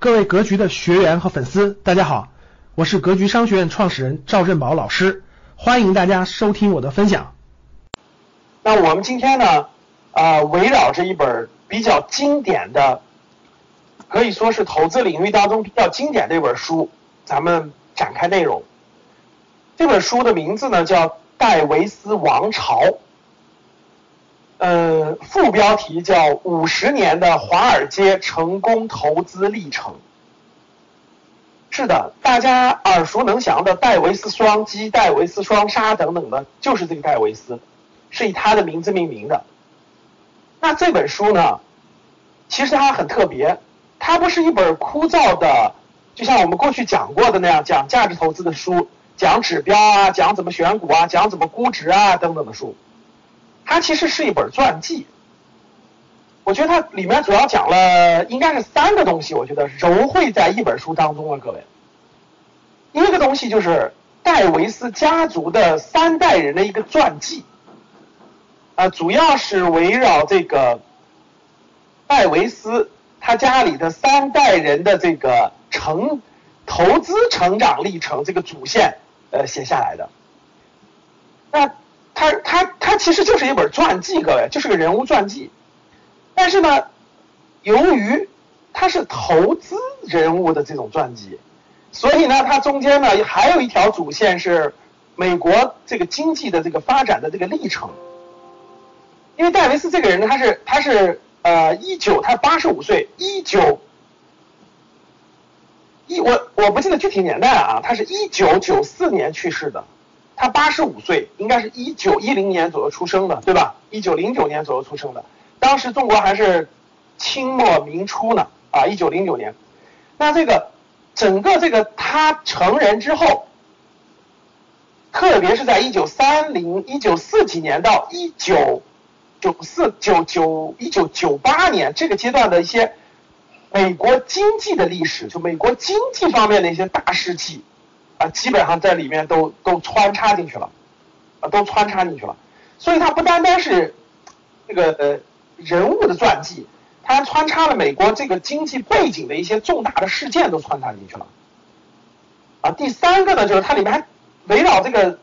各位格局的学员和粉丝，大家好，我是格局商学院创始人赵振宝老师，欢迎大家收听我的分享。那我们今天呢，啊，围绕着一本比较经典的，可以说是投资领域当中比较经典的一本书，咱们展开内容。这本书的名字呢叫《戴维斯王朝》，呃，副标题叫《五十年的华尔街成功投资历程》。是的，大家耳熟能详的戴维斯双击、戴维斯双杀等等的，就是这个戴维斯，是以他的名字命名的。那这本书呢，其实它很特别，它不是一本枯燥的，就像我们过去讲过的那样讲价值投资的书，讲指标啊，讲怎么选股啊，讲怎么估值啊等等的书。它其实是一本传记，我觉得它里面主要讲了应该是三个东西，我觉得融汇在一本书当中了，各位。一个东西就是戴维斯家族的三代人的一个传记，啊，主要是围绕这个戴维斯他家里的三代人的这个成投资成长历程这个主线呃写下来的，那。他他他其实就是一本传记，各位，就是个人物传记。但是呢，由于他是投资人物的这种传记，所以呢，它中间呢还有一条主线是美国这个经济的这个发展的这个历程。因为戴维斯这个人呢，他是他是呃一九他八十五岁，一九一我我不记得具体年代啊，他是一九九四年去世的。他八十五岁，应该是一九一零年左右出生的，对吧？一九零九年左右出生的，当时中国还是清末明初呢，啊，一九零九年。那这个整个这个他成人之后，特别是在一九三零、一九四几年到一九九四、九九一九九八年这个阶段的一些美国经济的历史，就美国经济方面的一些大事记。啊，基本上在里面都都穿插进去了，啊，都穿插进去了。所以它不单单是这个呃人物的传记，它还穿插了美国这个经济背景的一些重大的事件都穿插进去了。啊，第三个呢，就是它里面还围绕这个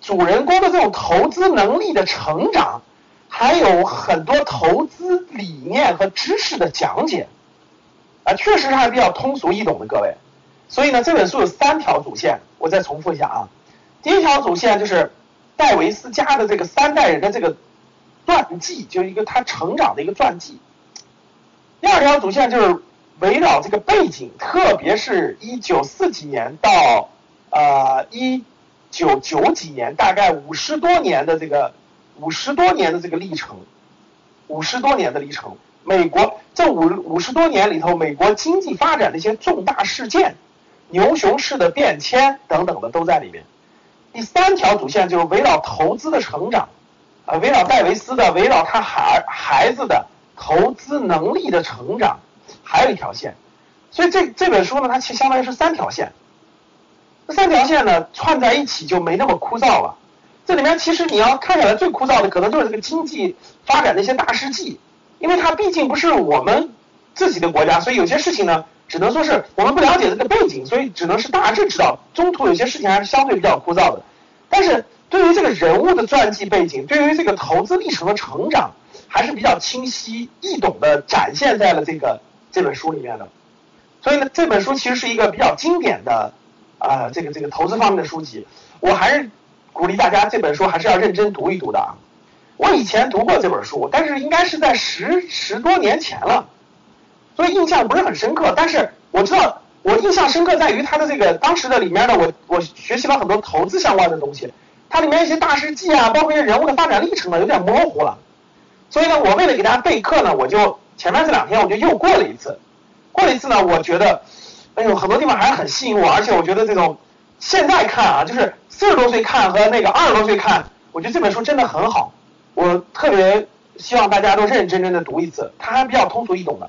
主人公的这种投资能力的成长，还有很多投资理念和知识的讲解，啊，确实还是比较通俗易懂的，各位。所以呢，这本书有三条主线，我再重复一下啊。第一条主线就是戴维斯家的这个三代人的这个传记，就是一个他成长的一个传记。第二条主线就是围绕这个背景，特别是一九四几年到呃一九九几年，大概五十多年的这个五十多年的这个历程，五十多年的历程，美国这五五十多年里头，美国经济发展的一些重大事件。牛熊市的变迁等等的都在里面。第三条主线就是围绕投资的成长，啊，围绕戴维斯的，围绕他孩孩子的投资能力的成长，还有一条线。所以这这本书呢，它其实相当于是三条线。这三条线呢串在一起就没那么枯燥了。这里面其实你要看起来最枯燥的，可能就是这个经济发展的一些大事记，因为它毕竟不是我们自己的国家，所以有些事情呢。只能说是我们不了解这个背景，所以只能是大致知道。中途有些事情还是相对比较枯燥的，但是对于这个人物的传记背景，对于这个投资历程的成长，还是比较清晰易懂的展现在了这个这本书里面的。所以呢，这本书其实是一个比较经典的啊，这个这个投资方面的书籍。我还是鼓励大家这本书还是要认真读一读的啊。我以前读过这本书，但是应该是在十十多年前了。所以印象不是很深刻，但是我知道我印象深刻在于它的这个当时的里面呢，我我学习了很多投资相关的东西，它里面一些大事记啊，包括一些人物的发展历程呢，有点模糊了。所以呢，我为了给大家备课呢，我就前面这两天我就又过了一次，过了一次呢，我觉得，哎呦，很多地方还是很吸引我，而且我觉得这种现在看啊，就是四十多岁看和那个二十多岁看，我觉得这本书真的很好，我特别希望大家都认认真真的读一次，它还比较通俗易懂的。